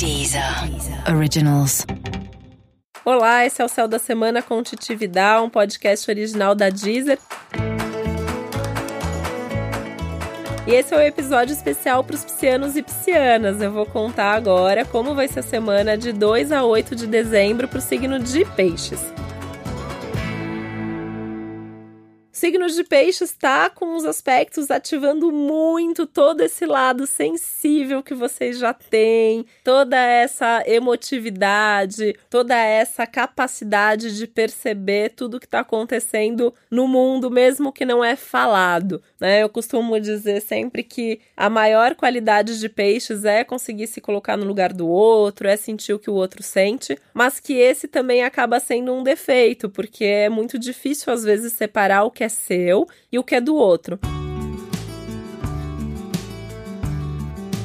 Deezer Originals. Olá, esse é o Céu da Semana com Titi um podcast original da Deezer. E esse é o um episódio especial para os piscianos e piscianas. Eu vou contar agora como vai ser a semana de 2 a 8 de dezembro para o signo de Peixes. Signo de peixes está com os aspectos ativando muito todo esse lado sensível que vocês já têm, toda essa emotividade, toda essa capacidade de perceber tudo que está acontecendo no mundo, mesmo que não é falado. Né? Eu costumo dizer sempre que a maior qualidade de peixes é conseguir se colocar no lugar do outro, é sentir o que o outro sente, mas que esse também acaba sendo um defeito, porque é muito difícil às vezes separar o que é seu e o que é do outro.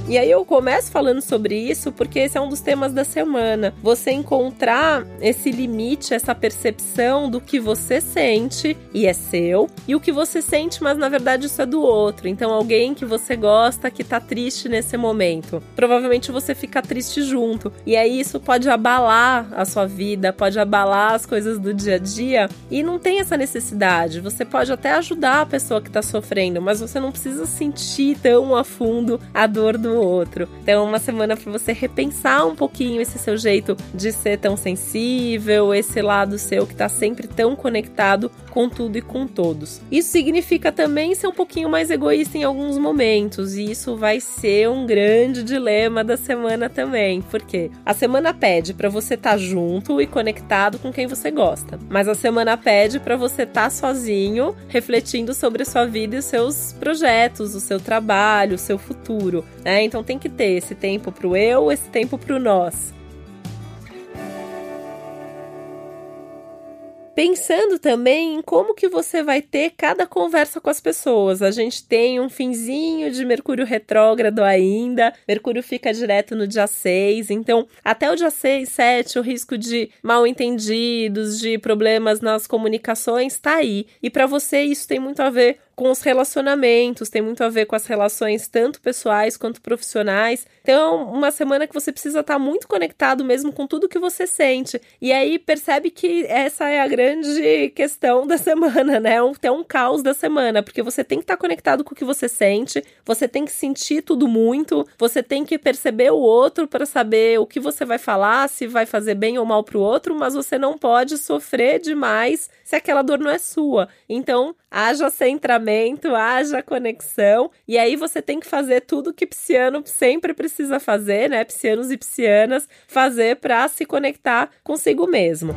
E aí eu começo falando sobre isso porque esse é um dos temas da semana. Você encontrar esse limite, essa percepção do que você sente e é seu, e o que você sente, mas na verdade isso é do outro. Então alguém que você gosta que tá triste nesse momento, provavelmente você fica triste junto. E aí isso pode abalar a sua vida, pode abalar as coisas do dia a dia e não tem essa necessidade. Você pode até ajudar a pessoa que tá sofrendo, mas você não precisa sentir tão a fundo a dor do outro. Então, uma semana para você repensar um pouquinho esse seu jeito de ser tão sensível, esse lado seu que tá sempre tão conectado com tudo e com todos. Isso significa também ser um pouquinho mais egoísta em alguns momentos, e isso vai ser um grande dilema da semana também, porque a semana pede para você estar tá junto e conectado com quem você gosta, mas a semana pede para você estar tá sozinho, refletindo sobre a sua vida e os seus projetos, o seu trabalho, o seu futuro, né? Então tem que ter esse tempo pro eu, esse tempo pro nós. Pensando também em como que você vai ter cada conversa com as pessoas. A gente tem um finzinho de Mercúrio retrógrado ainda. Mercúrio fica direto no dia 6, então até o dia 6, 7, o risco de mal entendidos, de problemas nas comunicações tá aí. E para você isso tem muito a ver com os relacionamentos, tem muito a ver com as relações tanto pessoais quanto profissionais. Então, uma semana que você precisa estar muito conectado mesmo com tudo que você sente. E aí percebe que essa é a grande questão da semana, né? Até um caos da semana, porque você tem que estar conectado com o que você sente, você tem que sentir tudo muito, você tem que perceber o outro para saber o que você vai falar, se vai fazer bem ou mal para o outro, mas você não pode sofrer demais se aquela dor não é sua. Então, haja centramento, haja conexão, e aí você tem que fazer tudo que psiano sempre precisa fazer, né? Psianos e psianas fazer para se conectar consigo mesmo.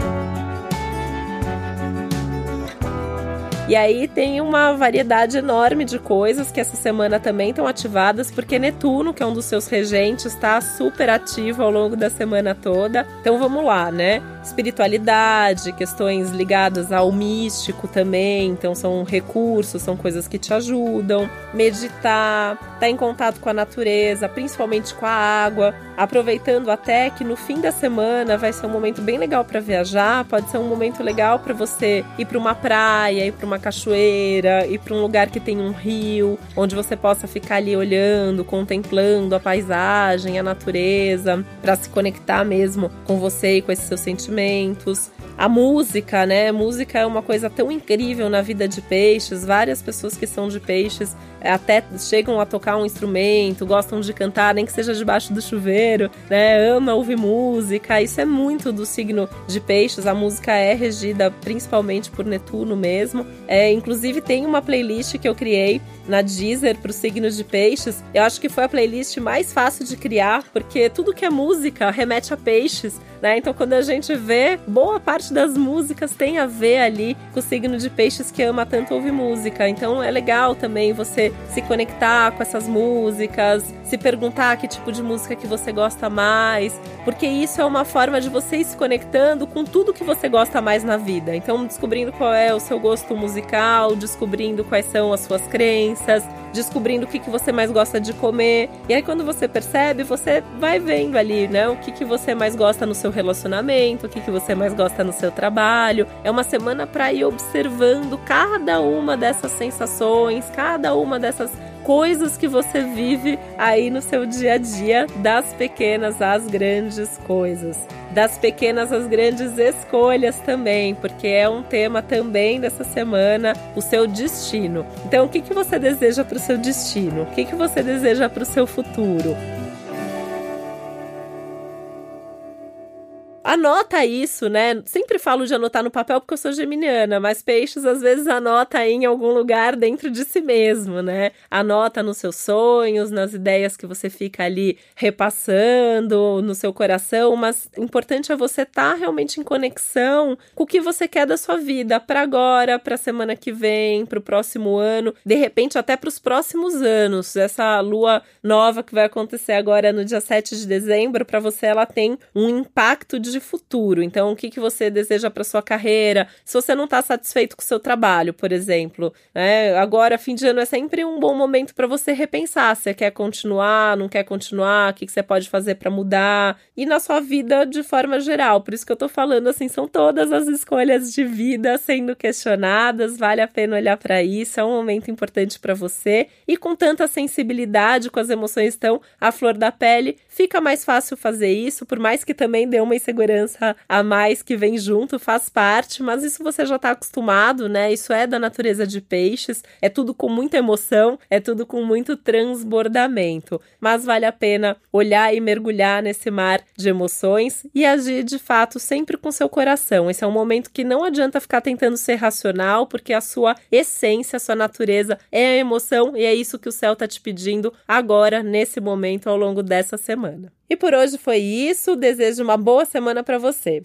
E aí tem uma variedade enorme de coisas que essa semana também estão ativadas, porque Netuno, que é um dos seus regentes, está super ativo ao longo da semana toda. Então vamos lá, né? Espiritualidade, questões ligadas ao místico também, então são recursos, são coisas que te ajudam. Meditar, estar tá em contato com a natureza, principalmente com a água, aproveitando até que no fim da semana vai ser um momento bem legal para viajar, pode ser um momento legal para você ir para uma praia, ir para uma cachoeira, ir para um lugar que tem um rio, onde você possa ficar ali olhando, contemplando a paisagem, a natureza, para se conectar mesmo com você e com esses seus sentimentos. A música, né? música é uma coisa tão incrível na vida de peixes. Várias pessoas que são de peixes até chegam a tocar um instrumento, gostam de cantar, nem que seja debaixo do chuveiro, né? Ama ouvir música. Isso é muito do signo de peixes. A música é regida principalmente por Netuno mesmo. É, inclusive tem uma playlist que eu criei na Deezer para o signo de peixes. Eu acho que foi a playlist mais fácil de criar, porque tudo que é música remete a peixes, né? Então quando a gente vê, boa parte das músicas tem a ver ali com o signo de peixes que ama tanto ouvir música. Então é legal também você se conectar com essas músicas, se perguntar que tipo de música que você gosta mais, porque isso é uma forma de você ir se conectando com tudo que você gosta mais na vida. Então, descobrindo qual é o seu gosto musical, descobrindo quais são as suas crenças, descobrindo o que, que você mais gosta de comer. E aí, quando você percebe, você vai vendo ali, né, o que, que você mais gosta no seu relacionamento, o que, que você mais gosta no seu trabalho. É uma semana para ir observando cada uma dessas sensações, cada uma dessas coisas que você vive aí no seu dia a dia, das pequenas às grandes coisas das pequenas às grandes escolhas também, porque é um tema também dessa semana, o seu destino. Então, o que, que você deseja para o seu destino? O que, que você deseja para o seu futuro? Anota isso, né? Sempre falo de anotar no papel porque eu sou geminiana, mas peixes às vezes anota em algum lugar dentro de si mesmo, né? Anota nos seus sonhos, nas ideias que você fica ali repassando no seu coração, mas importante é você estar tá realmente em conexão com o que você quer da sua vida para agora, para a semana que vem, para o próximo ano, de repente até para os próximos anos. Essa lua nova que vai acontecer agora no dia 7 de dezembro, para você ela tem um impacto de de futuro. Então, o que, que você deseja para sua carreira? Se você não está satisfeito com o seu trabalho, por exemplo, né? Agora, fim de ano é sempre um bom momento para você repensar. Você quer continuar, não quer continuar? O que, que você pode fazer para mudar? E na sua vida de forma geral. Por isso que eu estou falando assim, são todas as escolhas de vida sendo questionadas. Vale a pena olhar para isso. É um momento importante para você. E com tanta sensibilidade, com as emoções tão à flor da pele, fica mais fácil fazer isso, por mais que também dê uma insegurança insegurança a mais que vem junto, faz parte, mas isso você já está acostumado, né? Isso é da natureza de peixes, é tudo com muita emoção, é tudo com muito transbordamento. Mas vale a pena olhar e mergulhar nesse mar de emoções e agir de fato sempre com seu coração. Esse é um momento que não adianta ficar tentando ser racional, porque a sua essência, a sua natureza é a emoção e é isso que o céu está te pedindo agora, nesse momento, ao longo dessa semana. E por hoje foi isso. Desejo uma boa semana para você.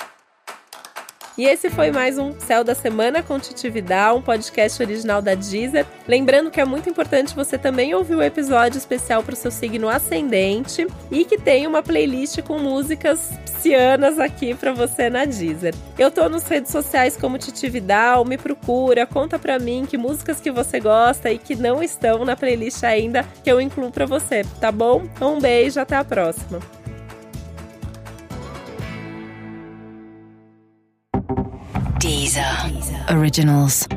E esse foi mais um Céu da Semana com Titividade, um podcast original da Deezer. Lembrando que é muito importante você também ouvir o um episódio especial para o seu signo ascendente e que tem uma playlist com músicas psianas aqui para você na Deezer. Eu tô nas redes sociais como Titividal, me procura, conta para mim que músicas que você gosta e que não estão na playlist ainda que eu incluo para você, tá bom? Um beijo, até a próxima. Deezer. Originals.